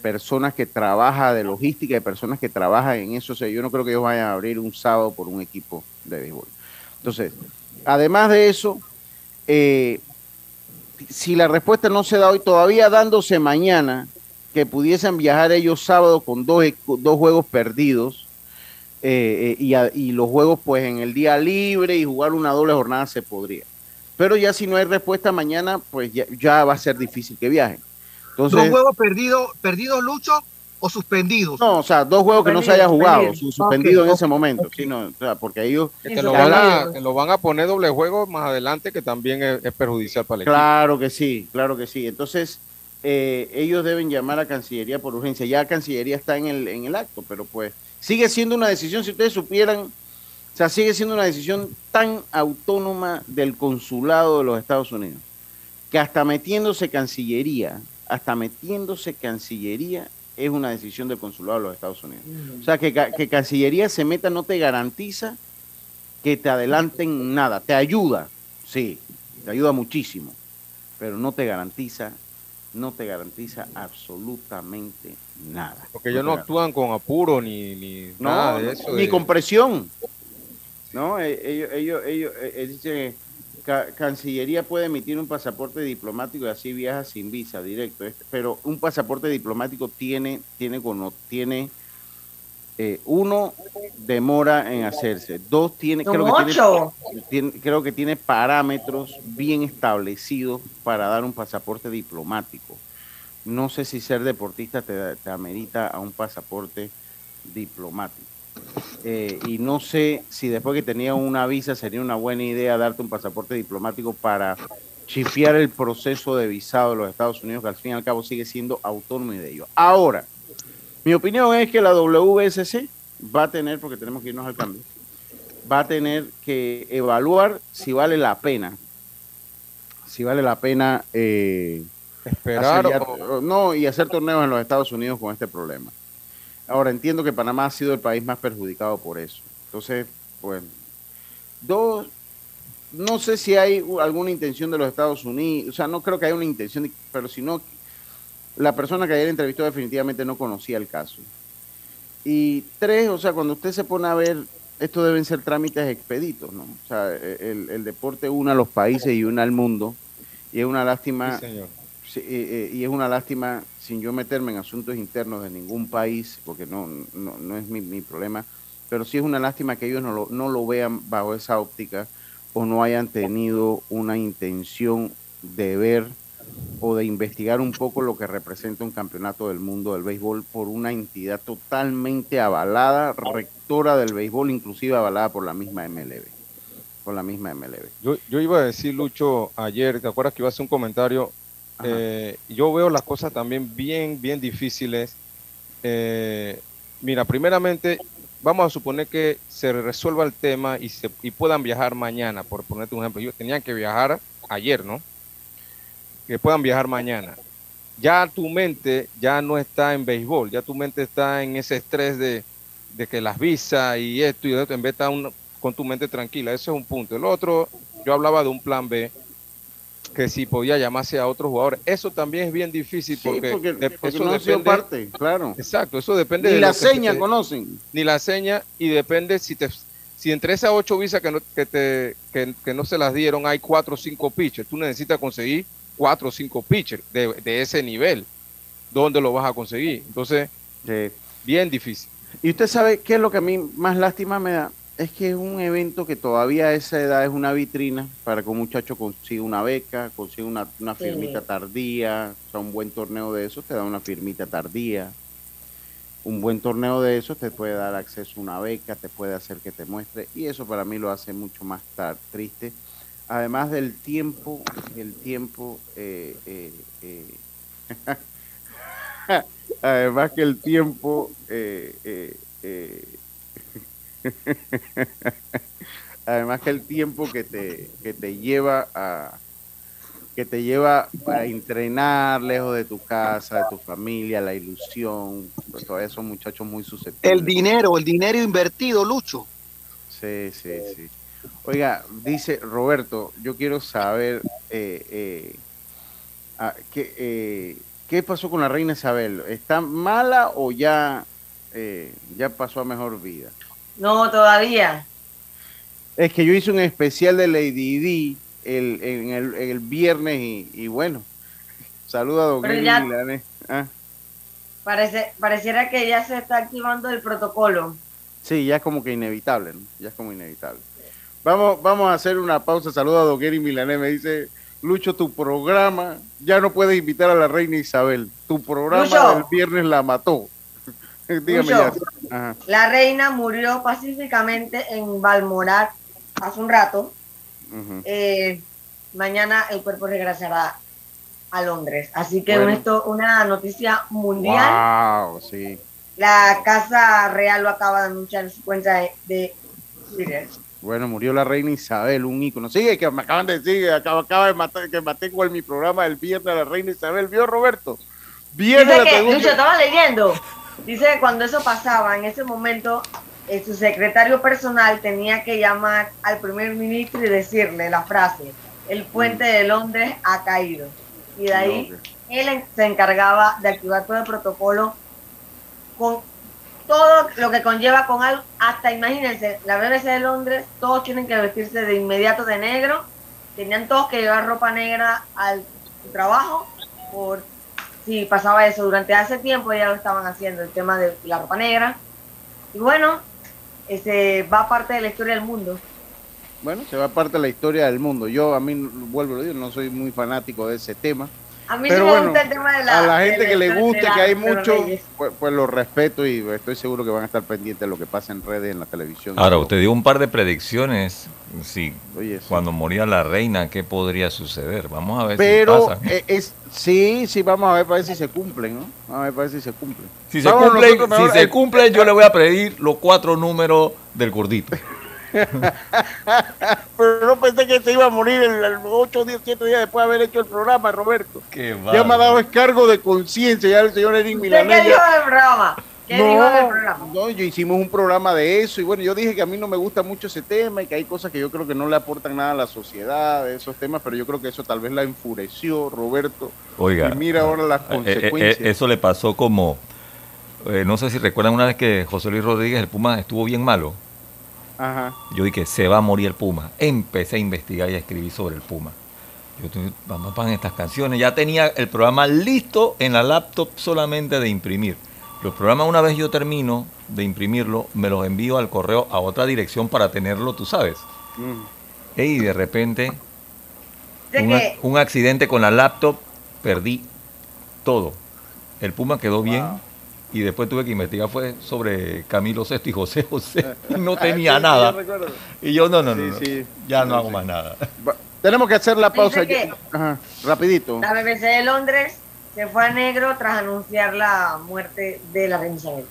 personas que trabaja de logística, de personas que trabajan en eso. Yo no creo que ellos vayan a abrir un sábado por un equipo de béisbol. Entonces, además de eso, eh, si la respuesta no se da hoy, todavía dándose mañana, que pudiesen viajar ellos sábado con dos, dos juegos perdidos eh, eh, y, los juegos pues en el día libre y jugar una doble jornada se podría. pero ya si no hay respuesta mañana, pues ya, va a ser difícil que viajen. Entonces, ¿Dos juegos perdidos, perdidos Lucho, o suspendidos? No, o sea, dos juegos que no se haya jugado, suspendidos en ese momento, porque ellos... Que te lo, van a, lo van a poner doble juego más adelante, que también es, perjudicial para el equipo. Claro que sí, claro que sí. Entonces, eh, ellos deben llamar a Cancillería por urgencia. Ya Cancillería está en el, en el acto, pero pues sigue siendo una decisión, si ustedes supieran, o sea, sigue siendo una decisión tan autónoma del consulado de los Estados Unidos, que hasta metiéndose Cancillería, hasta metiéndose Cancillería, es una decisión del consulado de los Estados Unidos. O sea, que, que Cancillería se meta no te garantiza que te adelanten nada, te ayuda, sí, te ayuda muchísimo, pero no te garantiza no te garantiza absolutamente nada. Porque ellos no, actúan con apuro ni, ni nada de eso. Ni con presión. No, e, ellos, ellos, ellos, eh, eh, dicen, Cancillería puede emitir un pasaporte diplomático y así viaja sin visa directo. Este, pero un pasaporte diplomático tiene, tiene, tiene eh, uno demora en hacerse, dos tiene creo que tiene, creo que tiene parámetros bien establecidos para dar un pasaporte diplomático. No sé si ser deportista te, amerita a un pasaporte diplomático. Eh, y no sé si después que tenía una visa sería una buena idea darte un pasaporte diplomático para chifiar el proceso de visado de los Estados Unidos, que al fin y al cabo sigue siendo autónomo de ellos. Ahora, mi opinión es que la WSC va a tener, porque tenemos que irnos al cambio, va a tener que evaluar si vale la pena, si vale la pena eh, esperar no y hacer torneos en los Estados Unidos con este problema. Ahora entiendo que Panamá ha sido el país más perjudicado por eso. Entonces, pues, dos, no sé si hay alguna intención de los Estados Unidos, o sea, no creo que haya una intención, pero si no, la persona que ayer entrevistó definitivamente no conocía el caso. Y tres, o sea, cuando usted se pone a ver, esto deben ser trámites expeditos, ¿no? O sea, el, el deporte una a los países y una al mundo, y es una lástima, eh, y es una lástima, sin yo meterme en asuntos internos de ningún país, porque no, no, no es mi, mi, problema, pero sí es una lástima que ellos no lo, no lo vean bajo esa óptica o no hayan tenido una intención de ver o de investigar un poco lo que representa un campeonato del mundo del béisbol por una entidad totalmente avalada, rectora del béisbol, inclusive avalada por la misma MLB. Por la misma MLB. Yo, yo iba a decir, Lucho, ayer, ¿te acuerdas que iba a hacer un comentario? Eh, yo veo las cosas también bien, bien difíciles. Eh, mira, primeramente, vamos a suponer que se resuelva el tema y, se, y puedan viajar mañana, por ponerte un ejemplo. Yo tenían que viajar ayer, ¿no? que puedan viajar mañana. Ya tu mente ya no está en béisbol, ya tu mente está en ese estrés de, que las visas y esto y esto, en vez de estar con tu mente tranquila. Ese es un punto. El otro, yo hablaba de un plan B, que si podía llamarse a otros jugadores. Eso también es bien difícil porque, eso no depende, parte, claro. Exacto, eso depende ni de la seña conocen. Ni la seña y depende si te si entre esas ocho visas que no, que te, que, no se las dieron hay cuatro o cinco pitchers, tú necesitas conseguir cuatro o cinco pitchers de, ese nivel. ¿Dónde lo vas a conseguir? Entonces, bien difícil. Y usted sabe qué es lo que a mí más lástima me da. Es que es un evento que todavía a esa edad es una vitrina para que un muchacho consiga una beca, consiga una, una firmita tardía, o sea, un buen torneo de eso te da una firmita tardía. Un buen torneo de eso te puede dar acceso a una beca, te puede hacer que te muestre, y eso para mí lo hace mucho más triste además del tiempo, el tiempo, eh, eh, eh, además que el tiempo, además que el tiempo que te, que te lleva a que te lleva a entrenar lejos de tu casa, de tu familia, la ilusión, pues todavía son muchachos muy susceptibles. El dinero, el dinero invertido, Lucho. Sí, sí, sí. Oiga, dice Roberto, yo quiero saber eh, eh, ah, qué, eh, qué pasó con la reina Isabel. ¿Está mala o ya, ya pasó a mejor vida? No, todavía. Es que yo hice un especial de Lady D el, en, el, viernes y, bueno, saluda a Don ¿ah? Parece, pareciera que ya se está activando el protocolo. Sí, ya es como que inevitable, ¿no? Ya es como inevitable. Vamos, vamos a hacer una pausa. Saluda a Dogueri Milané. Me dice, Lucho, tu programa, ya no puedes invitar a la reina Isabel. Tu programa del viernes la mató. Dígame ya. La reina murió pacíficamente en Balmoral hace un rato. Eh, mañana el cuerpo regresará a Londres. Así que esto una noticia mundial. Wow, sí. La Casa Real lo acaba de anunciar en su cuenta de, Twitter. Bueno, murió la reina Isabel, un ícono. Sigue, que me acaban de decir, acaba, acaba de matar, que maté con mi programa el viernes a la reina Isabel. ¿Vio, Roberto? Viernes Dice que, Lucho, estaba leyendo. Dice que cuando eso pasaba, en ese momento, eh, su secretario personal tenía que llamar al primer ministro y decirle la frase, el puente mm. de Londres ha caído. Y de ahí él se encargaba de activar todo el protocolo con todo lo que conlleva con algo, hasta imagínense, la BBC de Londres, todos tienen que vestirse de inmediato de negro, tenían todos que llevar ropa negra al trabajo, por si pasaba eso, durante hace tiempo ya lo estaban haciendo, el tema de la ropa negra, y bueno, ese va parte de la historia del mundo. Bueno, se va parte de la historia del mundo. Yo a mí, vuelvo a decir, no soy muy fanático de ese tema, a mí pero sí me gusta el tema de la. A la gente que le guste, que hay mucho, pues, pues, lo respeto y estoy seguro que van a estar pendientes de lo que pasa en redes, en la televisión. Ahora, usted dio un par de predicciones. Sí, cuando moría la reina, ¿qué podría suceder? Vamos a ver pero si pasa. Eh, es, sí, sí, vamos a ver para ver si se cumplen, ¿no? Vamos a ver para ver si se cumplen. Si se cumplen, si se cumplen yo le voy a pedir los cuatro números del gordito. Pero no pensé que se iba a morir el 8, 10, 7 días después de haber hecho el programa, Roberto. ya me ha dado descargo de conciencia ya el señor Eric Milanés. ¿Qué dijo del programa? ¿Qué no, dijo del programa? No, yo hicimos un programa de eso y bueno, yo dije que a mí no me gusta mucho ese tema y que hay cosas que yo creo que no le aportan nada a la sociedad, de esos temas, pero yo creo que eso tal vez la enfureció, Roberto. Oiga. Y mira ahora las eh, eh, eh, consecuencias. eso le pasó como, no sé si recuerdan una vez que José Luis Rodríguez, el Puma, estuvo bien malo yo dije, se va a morir el Puma. Empecé a investigar y a escribir sobre el Puma. Yo vamos a poner estas canciones. Ya tenía el programa listo en la laptop solamente de imprimir. Los programas, una vez yo termino de imprimirlo, me los envío al correo a otra dirección para tenerlo, tú sabes. Mm. Y de repente, un, accidente con la laptop, perdí todo. El Puma quedó bien, y después tuve que investigar fue sobre Camilo VI y José José. No tenía nada. y yo no, no, no, ya no, hago más nada. Tenemos que hacer la pausa. rapidito. La BBC de Londres se fue a negro tras anunciar la muerte de la reina Isabel.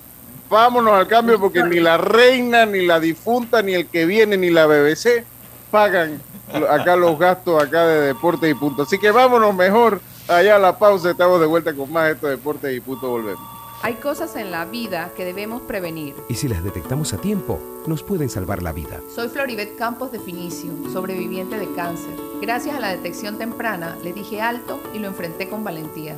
Vámonos al cambio porque ni la reina, ni la difunta, ni el que viene, ni la BBC pagan acá los gastos acá de deporte y punto. Así que vámonos mejor allá a la pausa. Estamos de vuelta con más de estos deportes y punto. Volvemos. Hay cosas en la vida que debemos prevenir. Y si las detectamos a tiempo, nos pueden salvar la vida. Soy Floribet Campos de Finicio, sobreviviente de cáncer. Gracias a la detección temprana, le dije alto y lo enfrenté con valentía.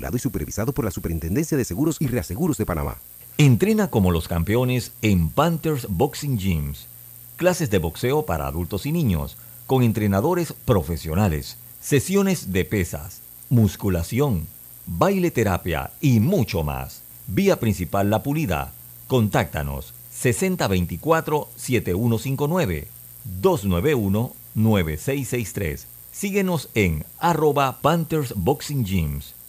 Y supervisado por la Superintendencia de Seguros y Reaseguros de Panamá. Entrena como los campeones en Panthers Boxing Gyms. Clases de boxeo para adultos y niños, con entrenadores profesionales, sesiones de pesas, musculación, baile terapia y mucho más. Vía principal La Pulida. Contáctanos 6024-7159 291-9663. Síguenos en arroba Panthers Boxing Gyms,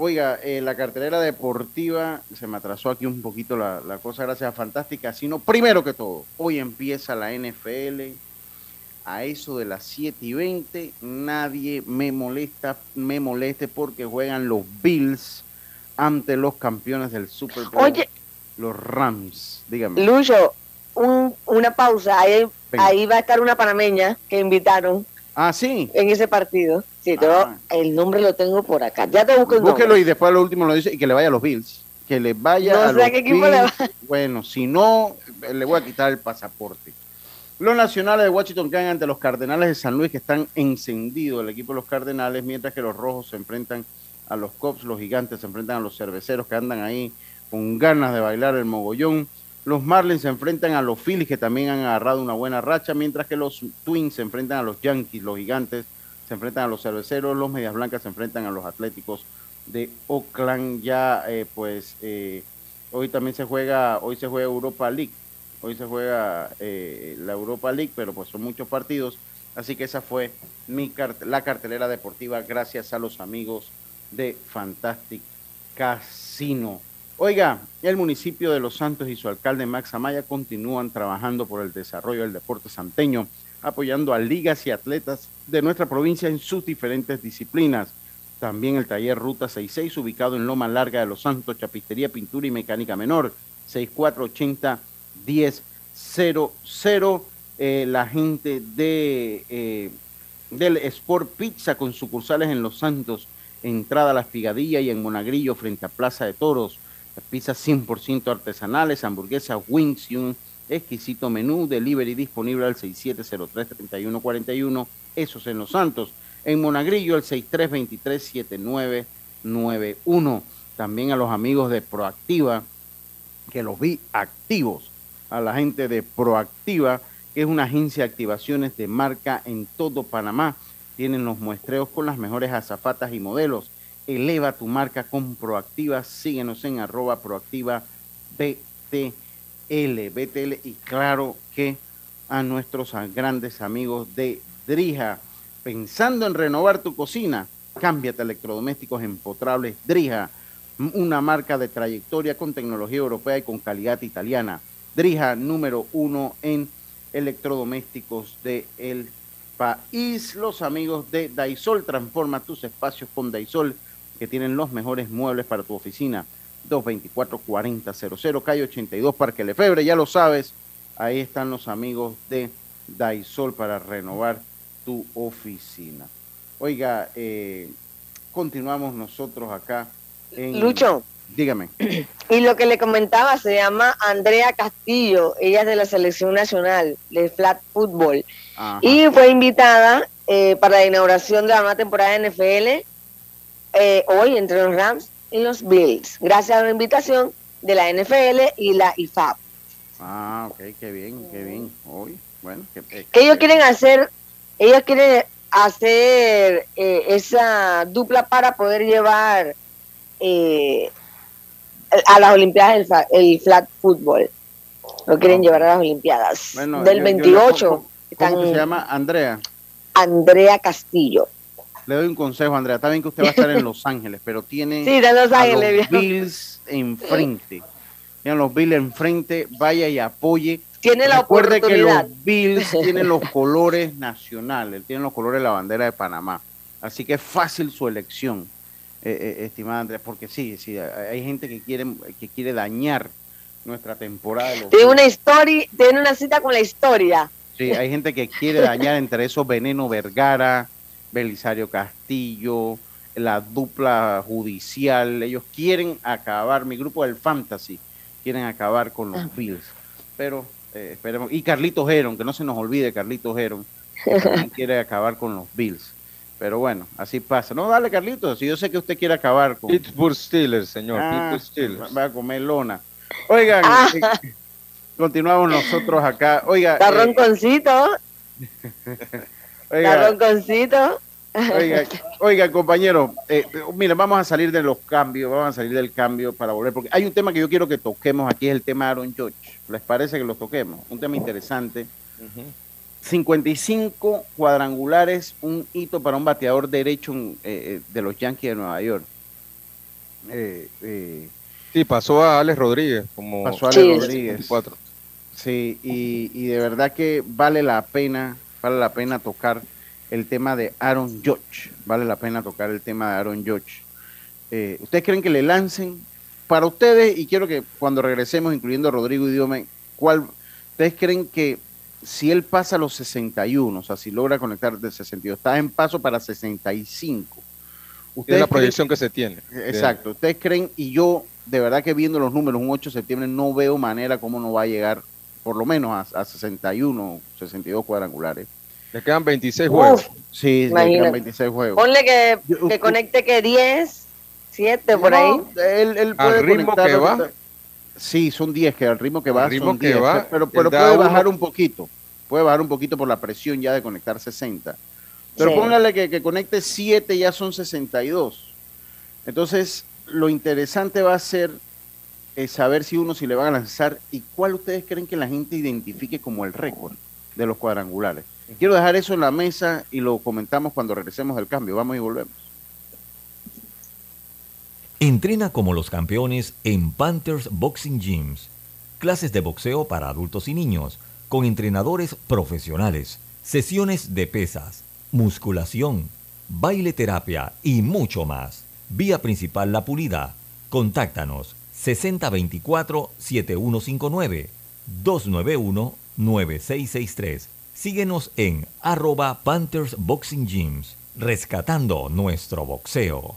Oiga, eh, la cartelera deportiva, se me atrasó aquí un poquito la, la cosa gracias a Fantastic Casino. Primero que todo, hoy empieza la NFL a eso de las 7 y 20. Nadie me molesta, me moleste porque juegan los Bills ante los campeones del Super Bowl. Oye. Los Rams, dígame. Lucho, un- una pausa. Ahí, ahí va a estar una panameña que invitaron Ah, sí. en ese partido. Sí, te Ah. el nombre lo tengo por acá. Ya te busco el Búsquelo nombre. y después lo último lo dice y que le vaya a los Bills. Que le vaya No a sé los a qué equipo le va. Bills. Bueno, si no, le voy a quitar el pasaporte. Los nacionales de Washington caen ante los Cardenales de San Luis, que están encendidos el equipo de los Cardenales, mientras que los rojos se enfrentan a los Cops, los gigantes se enfrentan a los cerveceros que andan ahí con ganas de bailar el mogollón. Los Marlins se enfrentan a los Phillies, que también han agarrado una buena racha, mientras que los Twins se enfrentan a los Yankees, los gigantes se enfrentan a los cerveceros, los Medias Blancas se enfrentan a los Atléticos de Oakland. Ya, eh, pues, eh, hoy también se juega, hoy se juega Europa League, hoy se juega eh, la Europa League, pero pues son muchos partidos, así que esa fue mi la cartelera deportiva, gracias a los amigos de Fantastic Casino. Oiga, el municipio de Los Santos y su alcalde Max Amaya continúan trabajando por el desarrollo del deporte santeño, apoyando a ligas y atletas de nuestra provincia en sus diferentes disciplinas. También el taller Ruta 66, ubicado en Loma Larga de Los Santos, Chapistería, Pintura y Mecánica Menor, 6480-1000. Eh, la gente de, eh, del Sport Pizza con sucursales en Los Santos, entrada a la Espigadilla y en Monagrillo frente a Plaza de Toros. Pizzas 100% artesanales, hamburguesas, wings y un exquisito menú, delivery disponible al 6703-3141, esos en Los Santos. En Monagrillo, el 6323-7991. También a los amigos de Proactiva, que los vi activos. A la gente de Proactiva, que es una agencia de activaciones de marca en todo Panamá. Tienen los muestreos con las mejores azafatas y modelos. Eleva tu marca con Proactiva. Síguenos en arroba proactiva BTL. Y claro que a nuestros grandes amigos de Drija pensando en renovar tu cocina, cámbiate a electrodomésticos empotrables Drija, una marca de trayectoria con tecnología europea y con calidad italiana. Drija número uno en electrodomésticos del el país. Los amigos de Daisol, transforma tus espacios con Daisol, que tienen los mejores muebles para tu oficina. 224-4000, calle 82, Parque Lefebre, ya lo sabes. Ahí están los amigos de Daisol para renovar tu oficina. Oiga, eh, continuamos nosotros acá. En... Lucho. Dígame. Y lo que le comentaba se llama Andrea Castillo, ella es de la selección nacional de flat football. Y fue invitada eh, para la inauguración de la nueva temporada de NFL eh, hoy entre los Rams y los Bills, gracias a la invitación de la NFL y la IFAB. Ah, ok, qué bien, qué bien. Hoy, bueno, que ellos quieren hacer ella quiere hacer eh, esa dupla para poder llevar eh, a las Olimpiadas el, flat football. Lo quieren llevar a las Olimpiadas. Del 28. ¿Cómo se llama? Andrea. Andrea Castillo. Le doy un consejo, Andrea. Está bien que usted va a estar en Los Ángeles, pero tiene sí, de Los Ángeles, los Bills enfrente. Tienen los Bills enfrente. Vaya y apoye tiene la Recuerde que los Bills tienen los colores nacionales, tienen los colores de la bandera de Panamá. Así que es fácil su elección, eh, eh, estimada Andrea, porque sí, sí, hay gente que quiere, que quiere dañar nuestra temporada. tiene una historia, tiene una cita con la historia. Sí, hay gente que quiere dañar entre esos Veneno Vergara, Belisario Castillo, la dupla judicial. Ellos quieren acabar, mi grupo del Fantasy, quieren acabar con los ah. Bills. Pero eh, esperemos. Y Carlitos Heron, que no se nos olvide Carlitos Heron, que quiere acabar con los Bills. Pero bueno, así pasa. No, dale, Carlitos, si yo sé que usted quiere acabar con... Pittsburgh Steelers, señor. Ah, Pittsburgh Steelers. Va a comer lona. Oigan, ah. eh, continuamos nosotros acá. Oiga... Tarronconcito. Eh, Tarronconcito. Oiga, oiga compañero, eh, mira, vamos a salir de los cambios, vamos a salir del cambio para volver, porque hay un tema que yo quiero que toquemos aquí, es el tema de Aaron George. ¿Les parece que lo toquemos? Un tema interesante. 55 cuadrangulares, un hito para un bateador derecho eh, eh, de los Yankees de Nueva York. Eh, sí, pasó a Alex Rodríguez. Como pasó a Alex Rodríguez. Sí, y, y de verdad que vale la pena, vale la pena tocar el tema de Aaron Judge. Vale la pena tocar el tema de Aaron Judge. Eh, ¿Ustedes creen que le lancen? Para ustedes, y quiero que cuando regresemos, incluyendo a Rodrigo y Diome, ¿cuál, ¿ustedes creen que si él pasa a los 61, o sea, si logra conectar de 62, está en paso para 65? es la proyección que se tiene. Exacto. ¿Ustedes creen? Y yo, de verdad que viendo los números, un 8 de septiembre, no veo manera cómo no va a llegar por lo menos a, a 61, 62 cuadrangulares. Le quedan 26 juegos. Sí, le quedan 26 juegos. Ponle que, que conecte que 10, 7 por ahí. Él, puede al ritmo que va. Sí, son 10 que al ritmo que va son 10, pero, pero puede bajar un poquito. Puede bajar un poquito por la presión ya de conectar 60. Pero póngale que, que conecte 7 ya son 62. Entonces, lo interesante va a ser eh, saber si uno si le va a lanzar y cuál ustedes creen que la gente identifique como el récord de los cuadrangulares. Quiero dejar eso en la mesa y lo comentamos cuando regresemos del cambio. Vamos y volvemos. Entrena como los campeones en Panthers Boxing Gyms. Clases de boxeo para adultos y niños, con entrenadores profesionales, sesiones de pesas, musculación, baile terapia y mucho más. Vía principal La Pulida. Contáctanos 6024-7159 291-9663. Síguenos en arroba Panthers Boxing Gyms, rescatando nuestro boxeo.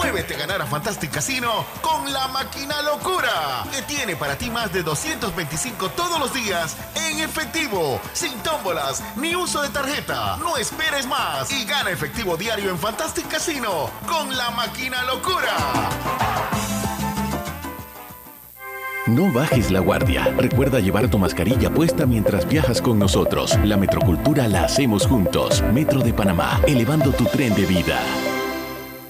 Muévete a ganar a Fantastic Casino con la máquina locura, que tiene para ti más de 225 todos los días en efectivo, sin tómbolas ni uso de tarjeta. No esperes más y gana efectivo diario en Fantastic Casino con la máquina locura. No bajes la guardia. Recuerda llevar tu mascarilla puesta mientras viajas con nosotros. La metrocultura la hacemos juntos. Metro de Panamá, elevando tu tren de vida.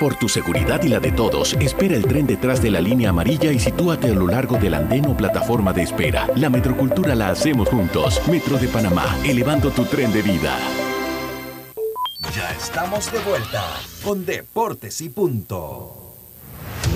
Por tu seguridad y la de todos, espera el tren detrás de la línea amarilla y sitúate a lo largo del andén o plataforma de espera. La metrocultura la hacemos juntos. Metro de Panamá, elevando tu tren de vida. Ya estamos de vuelta con Deportes y Punto.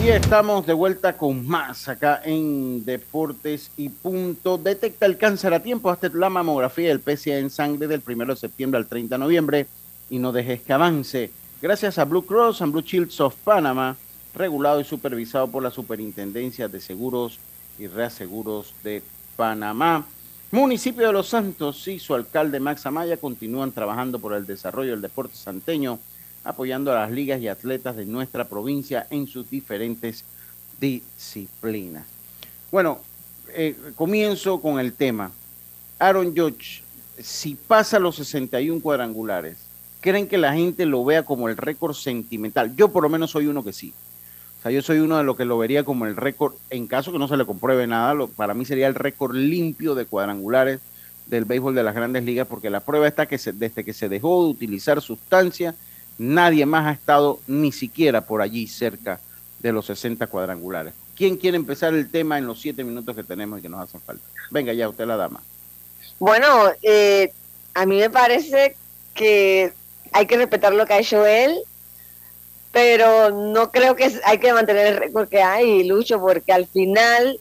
Y estamos de vuelta con más acá en Deportes y Punto. Detecta el cáncer a tiempo. Hazte la mamografía del PCA en sangre del 1 de septiembre al 30 de noviembre y no dejes que avance gracias a Blue Cross and Blue Shields of Panama, regulado y supervisado por la Superintendencia de Seguros y Reaseguros de Panamá. Municipio de Los Santos y su alcalde Max Amaya continúan trabajando por el desarrollo del deporte santeño, apoyando a las ligas y atletas de nuestra provincia en sus diferentes disciplinas. Bueno, eh, comienzo con el tema. Aaron Judge, si pasa los 61 cuadrangulares, creen que la gente lo vea como el récord sentimental. Yo por lo menos soy uno que sí. O sea, yo soy uno de los que lo vería como el récord, en caso que no se le compruebe nada, para mí sería el récord limpio de cuadrangulares del béisbol de las grandes ligas, porque la prueba está que desde que se dejó de utilizar sustancia, nadie más ha estado ni siquiera por allí cerca de los 60 cuadrangulares. ¿Quién quiere empezar el tema en los siete minutos que tenemos y que nos hacen falta? Venga ya, usted la dama. Bueno, eh, a mí me parece que hay que respetar lo que ha hecho él, pero no creo que hay que mantener el récord que hay, Lucho, porque al final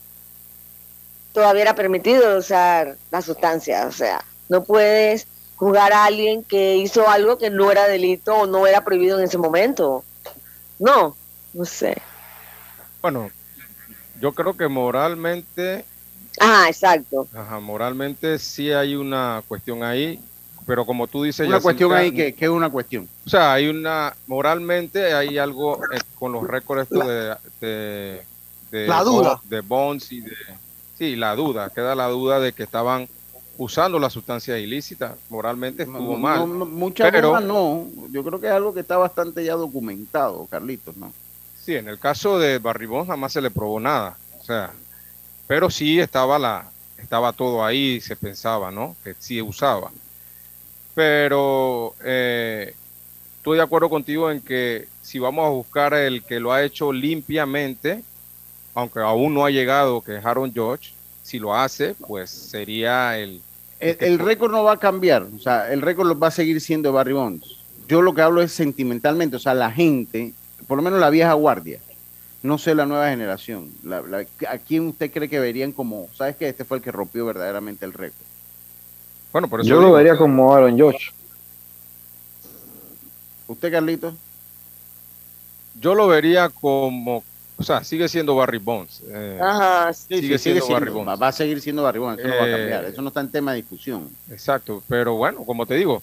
todavía era permitido usar la sustancia, o sea, no puedes juzgar a alguien que hizo algo que no era delito o no era prohibido en ese momento. No, no sé. Bueno, yo creo que moralmente... Ah, exacto. Ajá, moralmente sí hay una cuestión ahí pero como tú dices... Una cuestión ahí que, es una cuestión. O sea, hay una, moralmente hay algo eh, con los récords de, de, La duda. De Bonds y de... Sí, la duda, queda la duda de que estaban usando la sustancia ilícita, moralmente estuvo mal. mucha pero, no, yo creo que es algo que está bastante ya documentado, Carlitos, ¿no? Sí, en el caso de Barry Bonds jamás se le probó nada, o sea, pero sí estaba la, estaba todo ahí, se pensaba, ¿no? Que sí usaba pero eh, estoy de acuerdo contigo en que si vamos a buscar el que lo ha hecho limpiamente, aunque aún no ha llegado, que es Aaron George, si lo hace, pues sería el... El, récord no va a cambiar, o sea, el récord va a seguir siendo Barry Bonds. Yo lo que hablo es sentimentalmente, o sea, la gente, por lo menos la vieja guardia, no sé la nueva generación, ¿a quién usted cree que verían como, sabes que este fue el que rompió verdaderamente el récord? Bueno, por eso Yo lo vería como Aaron Josh. ¿Usted, Carlito? Yo lo vería como, o sea, sigue siendo Barry Bonds. Eh, Ajá, sigue, siendo, Barry Bonds. Va a seguir siendo Barry Bonds, eso no va a cambiar, eh, eso no está en tema de discusión. Exacto, pero bueno, como te digo,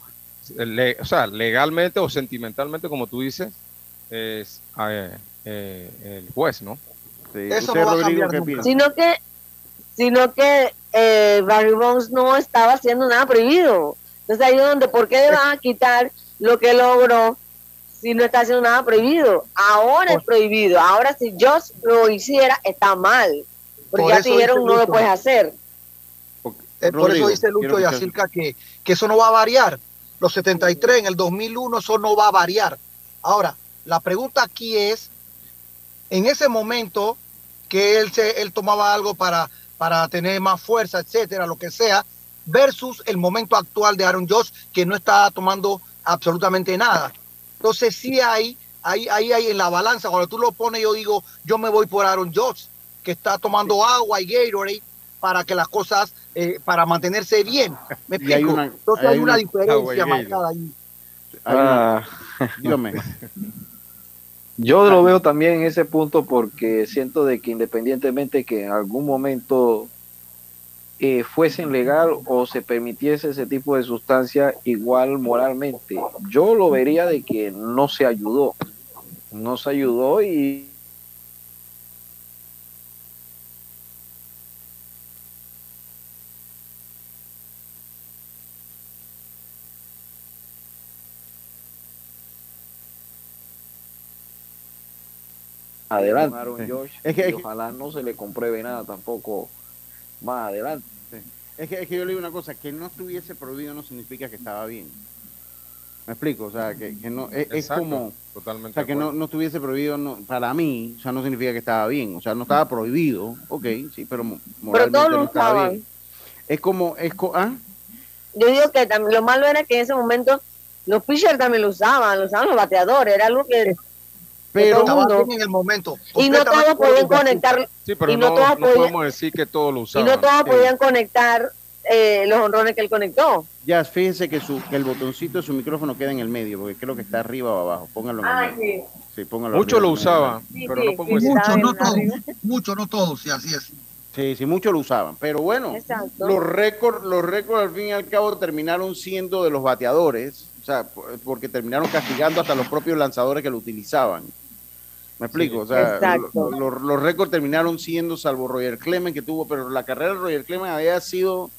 o sea, legalmente o sentimentalmente, como tú dices, es eh, el juez, ¿no? eso no va a cambiar Sino que, sino que eh, Barry Bonds no estaba haciendo nada prohibido. Entonces ahí es donde, ¿por qué le van a quitar lo que logró si no está haciendo nada prohibido? Ahora es prohibido. Ahora si Josh lo hiciera, está mal. Porque ya te dijeron no lo puedes hacer. Eh, por eso dice Lucho y Asilca que, que eso no va a variar. Los 73 en el 2001, eso no va a variar. Ahora, la pregunta aquí es, en ese momento que él, se, él tomaba algo para para tener más fuerza, etcétera, lo que sea, versus el momento actual de Aaron Josh, que no está tomando absolutamente nada. Entonces, sí hay, ahí hay, hay en la balanza, cuando tú lo pones, yo digo, yo me voy por Aaron Josh, que está tomando agua y Gatorade para que las cosas, eh, para mantenerse bien. ¿Me explico? Entonces hay, una, diferencia marcada ahí. Ah. dígame. Yo lo veo también en ese punto porque siento de que independientemente que en algún momento eh, fuesen legal o se permitiese ese tipo de sustancia igual moralmente, yo lo vería de que no se ayudó, no se ayudó y adelante. es que, ojalá no se le compruebe nada tampoco más adelante. Es, que, es que yo le digo una cosa, que no estuviese prohibido no significa que estaba bien. Me explico, o sea, que, no, es, como, totalmente o sea, que no, no, estuviese prohibido, no, para mí, o sea, no significa que estaba bien, o sea, no estaba prohibido, ok, sí, pero moralmente no estaba bien. Es como, es ¿ah? Yo digo que también, lo malo era que en ese momento los pitchers también lo usaban, lo usaban los bateadores, era algo que pero en el momento. Y no todos podían conectar. Sí, pero y no, todos podemos decir que todos lo usaban. Y no todos podían conectar eh, los honrones que él conectó. Ya, fíjense que, su, que el botoncito de su micrófono queda en el medio, porque creo que está arriba o abajo. Póngalo en ah, Sí. sí póngalo Muchos lo usaban, pero no podemos decir. Muchos, no todos. Muchos, no todos, sí, así es. Sí, sí, muchos lo usaban. Pero bueno, los récords, los récords al fin y al cabo terminaron siendo de los bateadores, o sea, porque terminaron castigando hasta los propios lanzadores que lo utilizaban. Me explico, o sea, los récords terminaron siendo, salvo Roger Clemens que tuvo, pero la carrera de Roger Clemens había sido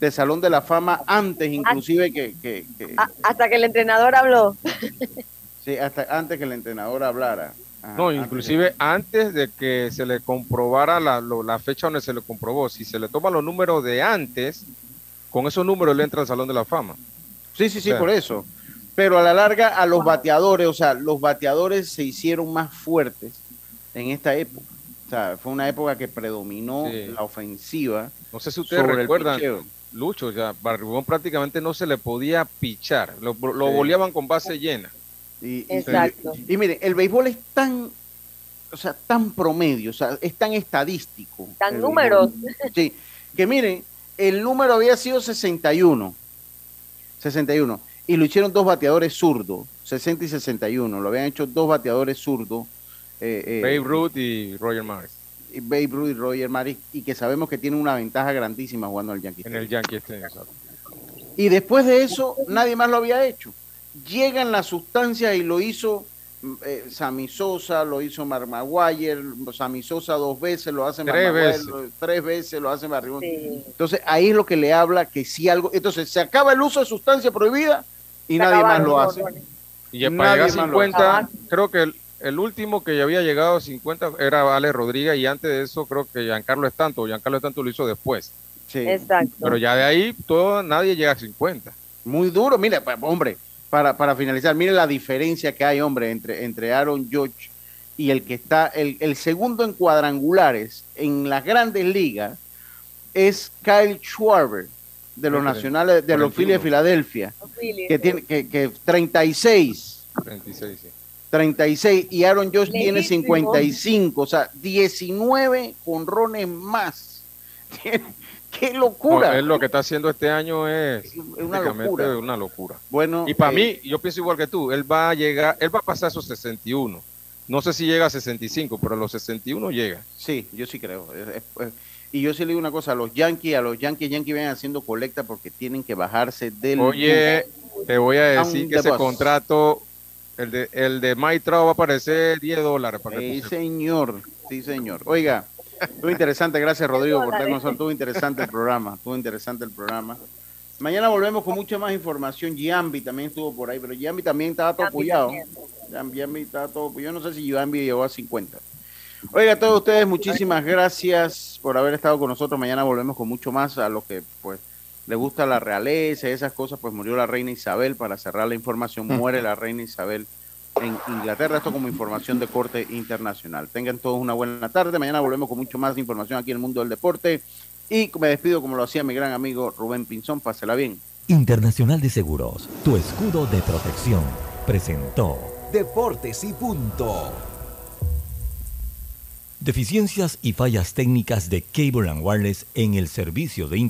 de Salón de la Fama antes inclusive que... que, hasta que el entrenador habló. sí, hasta antes que el entrenador hablara. no, inclusive antes de que se le comprobara la, la, fecha donde se le comprobó. Si se le toman los números de antes, con esos números le entra al Salón de la Fama. Sí, sí, sí, por eso pero a la larga a los bateadores, o sea, los bateadores se hicieron más fuertes en esta época. O sea, fue una época que predominó la ofensiva. No sé si ustedes recuerdan Lucho, o sea, Barribón prácticamente no se le podía pichar, lo, lo boleaban con base llena. Y, Exacto. Y, miren, el béisbol es tan, o sea, tan promedio, o sea, es tan estadístico. Tan números. Sí, que miren, el número había sido 61. 61. Y lo hicieron dos bateadores zurdos, 60 y 61. Lo habían hecho dos bateadores zurdos. Eh, eh, Babe Ruth y Roger Maris. Y Babe Ruth y Roger Maris, y que sabemos que tienen una ventaja grandísima jugando al Yankee. En el Yankee exacto. Y después de eso, nadie más lo había hecho. Llegan las sustancias y lo hizo eh, Sammy Sosa, lo hizo Mark Maguire, Sammy Sosa dos veces, lo hace tres veces. tres veces lo hace Barribón. Entonces ahí es lo que le habla que si algo, entonces se acaba el uso de sustancia prohibida y nadie más lo hace. Y para llegar a 50, creo que el, último que ya había llegado a 50 era Vale Rodríguez y antes de eso creo que Giancarlo Estanto, Giancarlo Estanto lo hizo después. Sí. Exacto. Pero ya de ahí todo, nadie llega a 50. Muy duro, mire, pues, hombre, para, para finalizar, mire la diferencia que hay, hombre, entre, entre Aaron George y el que está, el, el segundo en cuadrangulares en las grandes ligas es Kyle Schwarber de los nacionales, de los Phillies de Filadelfia, que tiene que, que 36. 36, sí. 36 y Aaron George tiene 55, o sea, 19 jonrones más. ¡Qué locura! él lo que está haciendo este año es, una locura. una locura. Bueno, y para eh, mí, yo pienso igual que tú, él va a llegar, él va a pasar esos 61. No sé si llega a 65, pero a los 61 llega. Sí, yo sí creo. Y yo sí le digo una cosa, a los Yankees, a los Yankees, Yankees vienen haciendo colecta porque tienen que bajarse del... Oye, te voy a decir que ese contrato, el de, el de Maitra va a aparecer 10 dólares. Para sí, señor, sí, señor. Oiga, Estuvo interesante, gracias Rodrigo por estar con nosotros. Estuvo interesante el programa, estuvo interesante el programa. Mañana volvemos con mucha más información. Giambi también estuvo por ahí, pero Giambi también estaba todo apoyado. Giambi estaba todo Yo no sé si Giambi llegó a 50. Oiga, a todos ustedes, muchísimas gracias por haber estado con nosotros. Mañana volvemos con mucho más a los que pues les gusta la realeza y esas cosas. Pues murió la reina Isabel. Para cerrar la información, muere la reina Isabel en Inglaterra. Esto como información de corte internacional. Tengan todos una buena tarde. Mañana volvemos con mucho más información aquí en el mundo del deporte. Y me despido como lo hacía mi gran amigo Rubén Pinzón. Pásela bien. Internacional de Seguros, tu escudo de protección, presentó Deportes y punto. Deficiencias y fallas técnicas de Cable and Wireless en el servicio de